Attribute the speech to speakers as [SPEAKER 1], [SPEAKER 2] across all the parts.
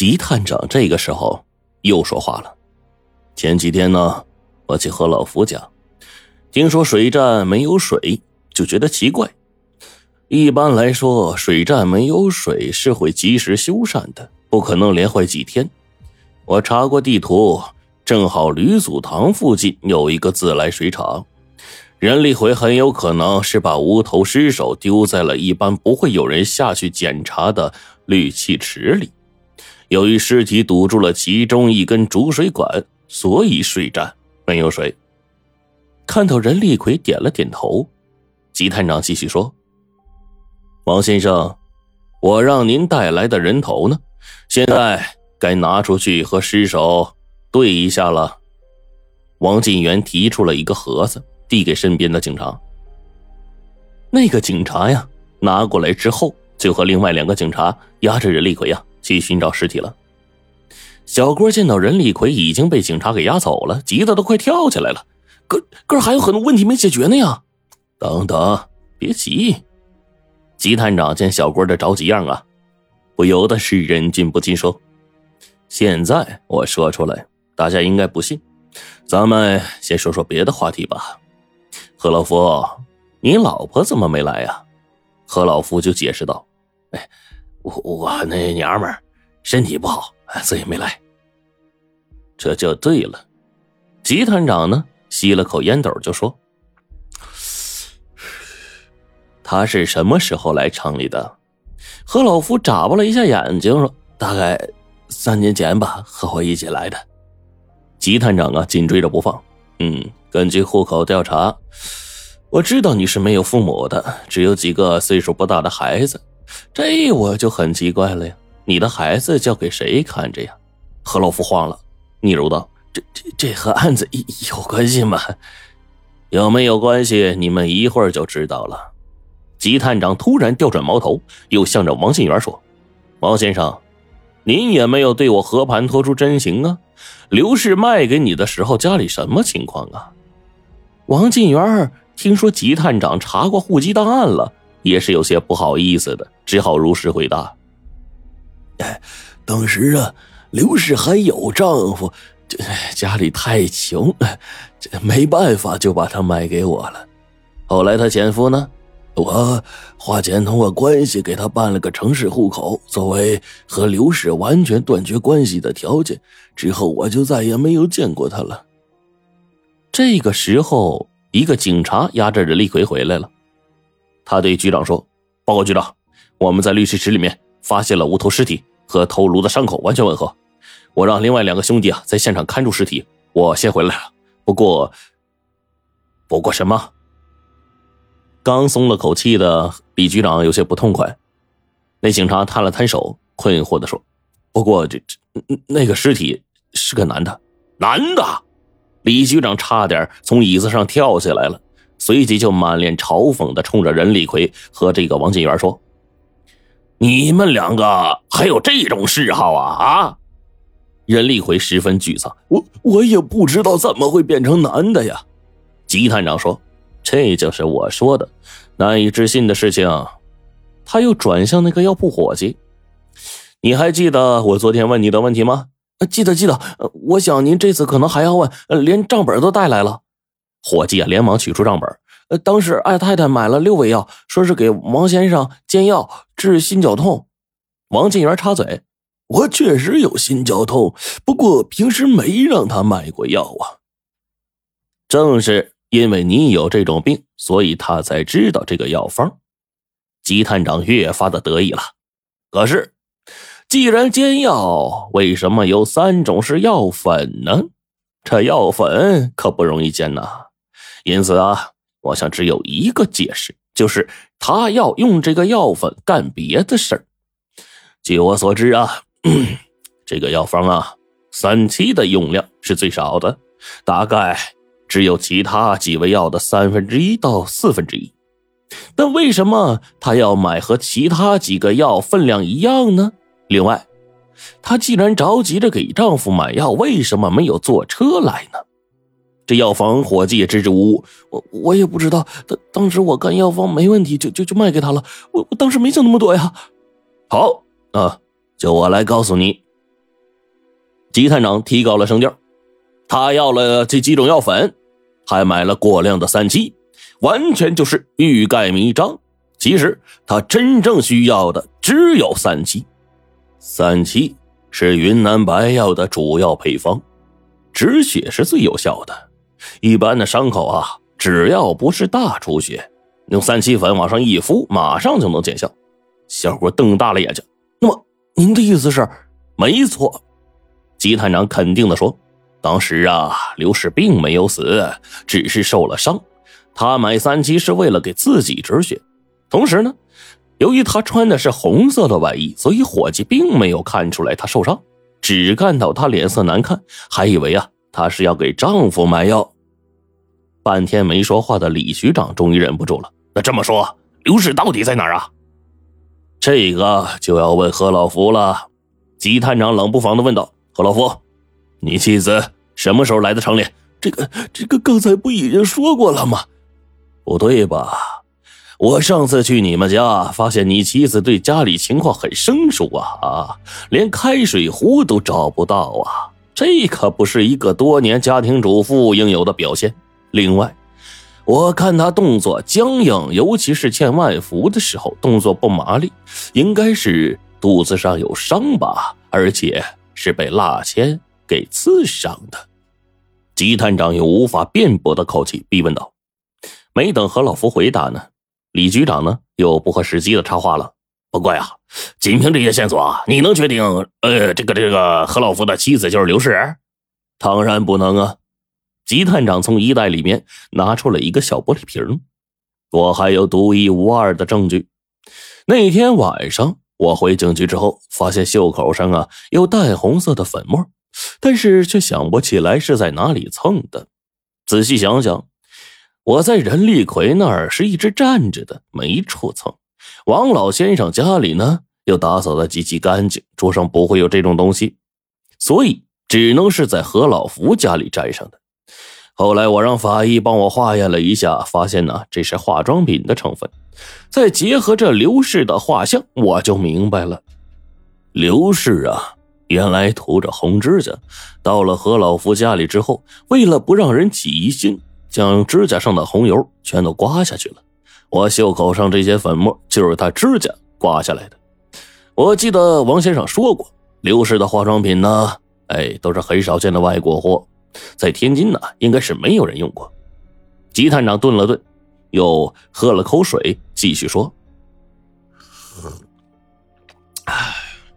[SPEAKER 1] 吉探长这个时候又说话了：“前几天呢，我去何老福家，听说水站没有水，就觉得奇怪。一般来说，水站没有水是会及时修缮的，不可能连坏几天。我查过地图，正好吕祖堂附近有一个自来水厂，任立辉很有可能是把无头尸首丢在了一般不会有人下去检查的氯气池里。”由于尸体堵住了其中一根主水管，所以水站没有水。看到任立奎点了点头，吉探长继续说：“王先生，我让您带来的人头呢？现在该拿出去和尸首对一下了。”王进元提出了一个盒子，递给身边的警察。那个警察呀，拿过来之后，就和另外两个警察押着任立奎呀。去寻找尸体了。小郭见到任立奎已经被警察给押走了，急得都快跳起来了。哥，哥还有很多问题没解决呢呀！等等，别急。吉探长见小郭的着急样啊，不由得是忍俊不禁说：“现在我说出来，大家应该不信。咱们先说说别的话题吧。”何老夫，你老婆怎么没来呀？何老夫就解释道：“哎。”我我那娘们儿身体不好，所以没来。这就对了。吉探长呢，吸了口烟斗就说：“他是什么时候来厂里的？”何老夫眨巴了一下眼睛说：“大概三年前吧，和我一起来的。”吉探长啊，紧追着不放。嗯，根据户口调查，我知道你是没有父母的，只有几个岁数不大的孩子。这我就很奇怪了呀！你的孩子交给谁看着呀？何老夫慌了，你柔道：“这这这和案子有关系吗？有没有关系？你们一会儿就知道了。”吉探长突然调转矛头，又向着王信元说：“王先生，您也没有对我和盘托出真情啊！刘氏卖给你的时候，家里什么情况啊？”王进元听说吉探长查过户籍档案了。也是有些不好意思的，只好如实回答：“，
[SPEAKER 2] 当时啊，刘氏还有丈夫，这家里太穷，这没办法就把她卖给我了。
[SPEAKER 1] 后来她前夫呢，
[SPEAKER 2] 我花钱通过关系给他办了个城市户口，作为和刘氏完全断绝关系的条件。之后我就再也没有见过他了。”
[SPEAKER 1] 这个时候，一个警察押着任立奎回来了。他对局长说：“报告局长，我们在律师池里面发现了无头尸体，和头颅的伤口完全吻合。我让另外两个兄弟啊在现场看住尸体，我先回来了。不过，不过什么？”刚松了口气的李局长有些不痛快。那警察摊了摊手，困惑的说：“不过这这那个尸体是个男的，
[SPEAKER 3] 男的！”
[SPEAKER 1] 李局长差点从椅子上跳起来了。随即就满脸嘲讽的冲着任立奎和这个王金元说：“
[SPEAKER 3] 你们两个还有这种嗜好啊啊！”
[SPEAKER 1] 任立奎十分沮丧：“
[SPEAKER 2] 我我也不知道怎么会变成男的呀。”
[SPEAKER 1] 吉探长说：“这就是我说的难以置信的事情。”他又转向那个药铺伙计：“你还记得我昨天问你的问题吗？”“
[SPEAKER 2] 记得记得。”“我想您这次可能还要问，连账本都带来了。”
[SPEAKER 1] 伙计啊，连忙取出账本。
[SPEAKER 2] 呃，当时艾太太买了六味药，说是给王先生煎药治心绞痛。
[SPEAKER 1] 王进元插嘴：“
[SPEAKER 2] 我确实有心绞痛，不过平时没让他买过药啊。
[SPEAKER 1] 正是因为你有这种病，所以他才知道这个药方。”吉探长越发的得意了。可是，既然煎药，为什么有三种是药粉呢？这药粉可不容易煎呐。因此啊，我想只有一个解释，就是他要用这个药粉干别的事儿。据我所知啊，这个药方啊，三七的用量是最少的，大概只有其他几味药的三分之一到四分之一。但为什么他要买和其他几个药分量一样呢？另外，她既然着急着给丈夫买药，为什么没有坐车来呢？这药房伙计也支支吾吾，
[SPEAKER 2] 我我也不知道。当当时我看药方没问题，就就就卖给他了。我我当时没想那么多呀。
[SPEAKER 1] 好啊，就我来告诉你，吉探长提高了声调，他要了这几种药粉，还买了过量的三七，完全就是欲盖弥彰。其实他真正需要的只有三七，三七是云南白药的主要配方，止血是最有效的。一般的伤口啊，只要不是大出血，用三七粉往上一敷，马上就能见效。小郭瞪大了眼睛，那么您的意思是？没错，吉探长肯定的说：“当时啊，刘氏并没有死，只是受了伤。他买三七是为了给自己止血。”同时呢，由于他穿的是红色的外衣，所以伙计并没有看出来他受伤，只看到他脸色难看，还以为啊她是要给丈夫买药。半天没说话的李局长终于忍不住了：“那这么说，刘氏到底在哪儿啊？”这个就要问何老福了。吉探长冷不防的问道：“何老福，你妻子什么时候来的城里？
[SPEAKER 2] 这个，这个刚才不已经说过了吗？
[SPEAKER 1] 不对吧？”我上次去你们家，发现你妻子对家里情况很生疏啊啊，连开水壶都找不到啊！这可不是一个多年家庭主妇应有的表现。另外，我看他动作僵硬，尤其是欠外服的时候，动作不麻利，应该是肚子上有伤吧，而且是被蜡签给刺伤的。吉探长用无法辩驳的口气逼问道。没等何老福回答呢。李局长呢，又不合时机的插话了。不过呀，仅凭这些线索，你能确定，呃，这个这个何老福的妻子就是刘氏？
[SPEAKER 2] 当然不能啊！
[SPEAKER 1] 吉探长从衣袋里面拿出了一个小玻璃瓶，我还有独一无二的证据。那天晚上我回警局之后，发现袖口上啊有淡红色的粉末，但是却想不起来是在哪里蹭的。仔细想想。我在任立奎那儿是一直站着的，没处蹭。王老先生家里呢，又打扫的极其干净，桌上不会有这种东西，所以只能是在何老福家里沾上的。后来我让法医帮我化验了一下，发现呢，这是化妆品的成分。再结合这刘氏的画像，我就明白了，刘氏啊，原来涂着红指甲，到了何老福家里之后，为了不让人起疑心。将指甲上的红油全都刮下去了，我袖口上这些粉末就是他指甲刮下来的。我记得王先生说过，刘氏的化妆品呢，哎，都是很少见的外国货，在天津呢，应该是没有人用过。吉探长顿了顿，又喝了口水，继续说：“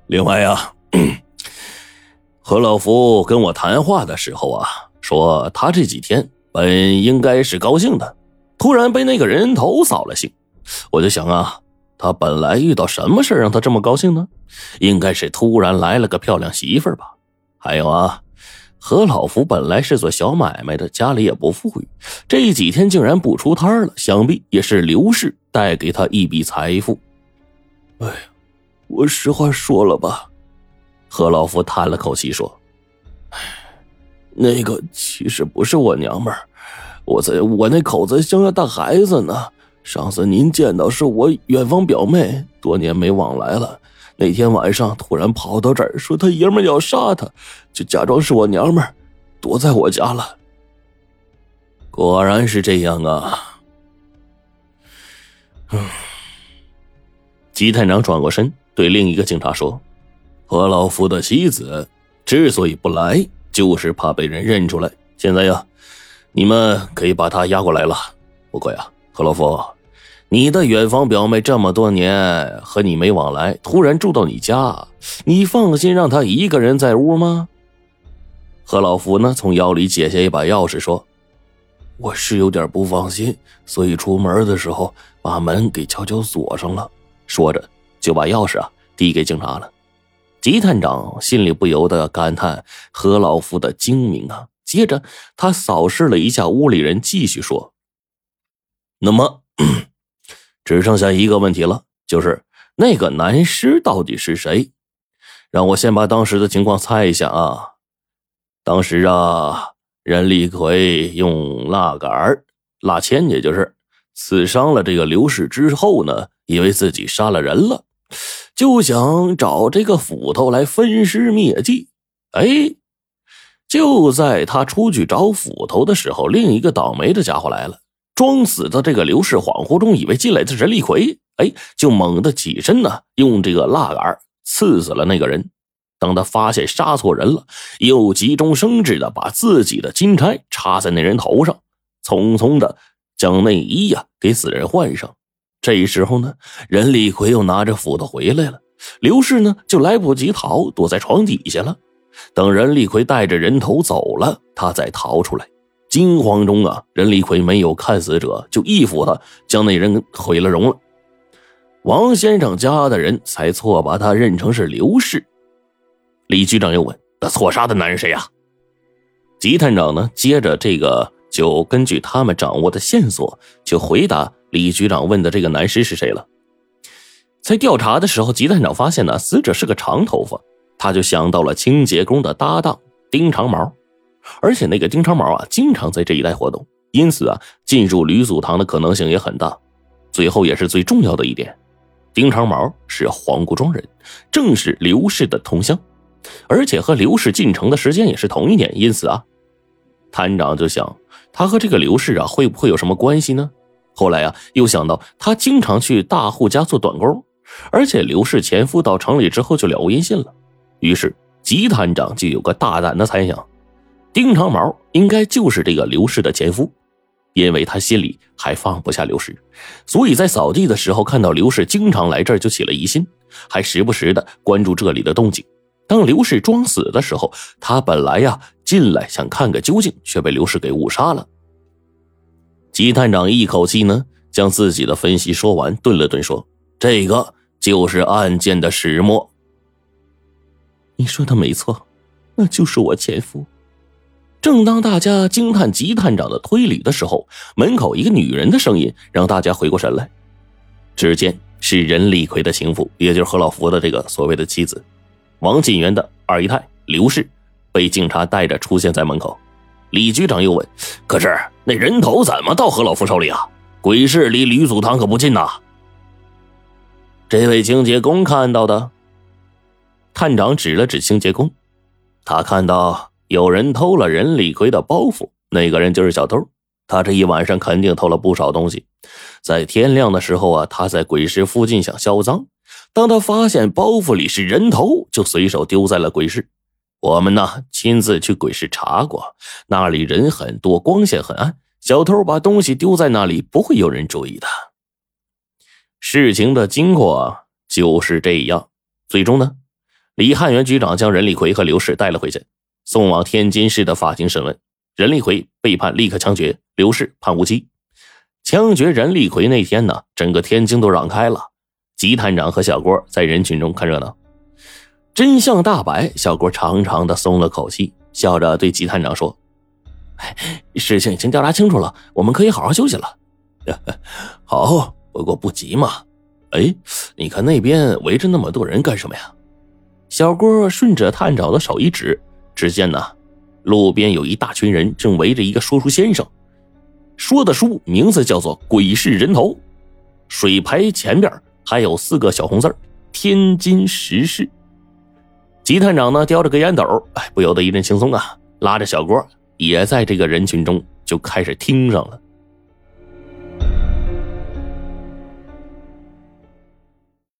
[SPEAKER 1] 另外呀，何老福跟我谈话的时候啊，说他这几天。”本应该是高兴的，突然被那个人头扫了兴。我就想啊，他本来遇到什么事让他这么高兴呢？应该是突然来了个漂亮媳妇儿吧。还有啊，何老福本来是做小买卖的，家里也不富裕，这几天竟然不出摊了，想必也是刘氏带给他一笔财富。
[SPEAKER 2] 哎，我实话说了吧。
[SPEAKER 1] 何老福叹了口气说：“
[SPEAKER 2] 哎。”那个其实不是我娘们儿，我在我那口子像要带孩子呢。上次您见到是我远方表妹，多年没往来了。那天晚上突然跑到这儿，说他爷们要杀他，就假装是我娘们儿，躲在我家了。
[SPEAKER 1] 果然是这样啊。嗯，吉探长转过身对另一个警察说：“何老夫的妻子之所以不来。”就是怕被人认出来。现在呀，你们可以把他押过来了。不过呀，何老夫，你的远房表妹这么多年和你没往来，突然住到你家，你放心让她一个人在屋吗？何老福呢，从腰里解下一把钥匙，说：“
[SPEAKER 2] 我是有点不放心，所以出门的时候把门给悄悄锁上了。”
[SPEAKER 1] 说着就把钥匙啊递给警察了。吉探长心里不由得感叹何老夫的精明啊。接着，他扫视了一下屋里人，继续说：“那么，只剩下一个问题了，就是那个男尸到底是谁？让我先把当时的情况猜一下啊。当时啊，任立奎用蜡杆、蜡签，也就是刺伤了这个刘氏之后呢，以为自己杀了人了。”就想找这个斧头来分尸灭迹，哎，就在他出去找斧头的时候，另一个倒霉的家伙来了。装死的这个刘氏恍惚中以为进来的任立奎，哎，就猛地起身呢，用这个蜡杆刺死了那个人。等他发现杀错人了，又急中生智的把自己的金钗插在那人头上，匆匆的将内衣呀给死人换上。这时候呢，任立奎又拿着斧头回来了，刘氏呢就来不及逃，躲在床底下了。等任立奎带着人头走了，他再逃出来。惊慌中啊，任立奎没有看死者，就一斧子将那人毁了容了。王先生家的人才错把他认成是刘氏。李局长又问：“那错杀的男人谁呀？”吉探长呢，接着这个就根据他们掌握的线索，就回答李局长问的这个男尸是谁了。在调查的时候，吉探长发现呢，死者是个长头发，他就想到了清洁工的搭档丁长毛，而且那个丁长毛啊，经常在这一带活动，因此啊，进入吕祖堂的可能性也很大。最后也是最重要的一点，丁长毛是黄谷庄人，正是刘氏的同乡。而且和刘氏进城的时间也是同一年，因此啊，探长就想他和这个刘氏啊会不会有什么关系呢？后来啊，又想到他经常去大户家做短工，而且刘氏前夫到城里之后就了无音信了。于是吉探长就有个大胆的猜想：丁长毛应该就是这个刘氏的前夫，因为他心里还放不下刘氏，所以在扫地的时候看到刘氏经常来这儿，就起了疑心，还时不时的关注这里的动静。当刘氏装死的时候，他本来呀进来想看个究竟，却被刘氏给误杀了。吉探长一口气呢将自己的分析说完，顿了顿说：“这个就是案件的始末。”
[SPEAKER 2] 你说的没错，那就是我前夫。
[SPEAKER 1] 正当大家惊叹吉探长的推理的时候，门口一个女人的声音让大家回过神来。只见是任立奎的情妇，也就是何老福的这个所谓的妻子。王进元的二姨太刘氏被警察带着出现在门口，李局长又问：“可是那人头怎么到何老夫手里啊？鬼市离吕祖堂可不近呐。”这位清洁工看到的，探长指了指清洁工，他看到有人偷了任李逵的包袱，那个人就是小偷，他这一晚上肯定偷了不少东西，在天亮的时候啊，他在鬼市附近想销赃。当他发现包袱里是人头，就随手丢在了鬼市。我们呢亲自去鬼市查过，那里人很多，光线很暗，小偷把东西丢在那里不会有人注意的。事情的经过就是这样。最终呢，李汉元局长将任立奎和刘氏带了回去，送往天津市的法庭审问。任立奎被判立刻枪决，刘氏判无期。枪决任立奎那天呢，整个天津都让开了。吉探长和小郭在人群中看热闹，真相大白，小郭长长的松了口气，笑着对吉探长说：“事情已经调查清楚了，我们可以好好休息了。”“
[SPEAKER 2] 好，不过不急嘛。”“哎，你看那边围着那么多人干什么呀？”
[SPEAKER 1] 小郭顺着探长的手一指，只见呢，路边有一大群人正围着一个说书先生，说的书名字叫做《鬼市人头》，水牌前边。还有四个小红字天津时事。吉探长呢，叼着个烟斗，哎，不由得一阵轻松啊，拉着小郭也在这个人群中就开始听上了。